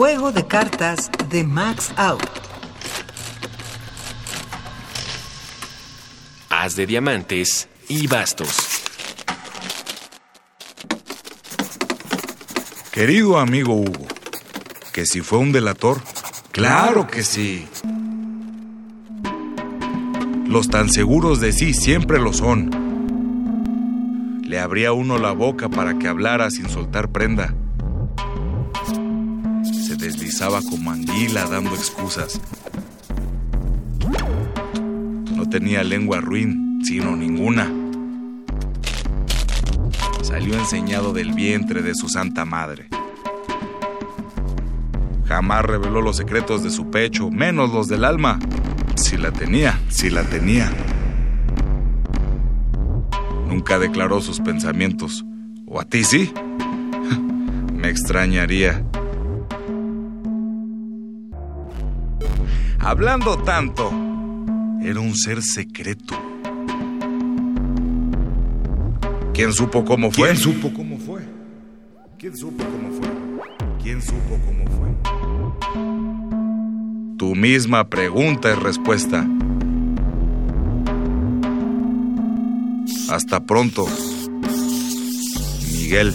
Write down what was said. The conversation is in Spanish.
Juego de cartas de Max Out. Haz de diamantes y bastos. Querido amigo Hugo, que si fue un delator, claro que sí. Los tan seguros de sí siempre lo son. Le abría uno la boca para que hablara sin soltar prenda. Deslizaba como anguila dando excusas. No tenía lengua ruin, sino ninguna. Salió enseñado del vientre de su santa madre. Jamás reveló los secretos de su pecho, menos los del alma. Si la tenía, si la tenía. Nunca declaró sus pensamientos. ¿O a ti sí? Me extrañaría. Hablando tanto, era un ser secreto. ¿Quién supo cómo fue? ¿Quién supo cómo fue? ¿Quién supo cómo fue? ¿Quién supo cómo fue? Tu misma pregunta y respuesta. Hasta pronto, Miguel.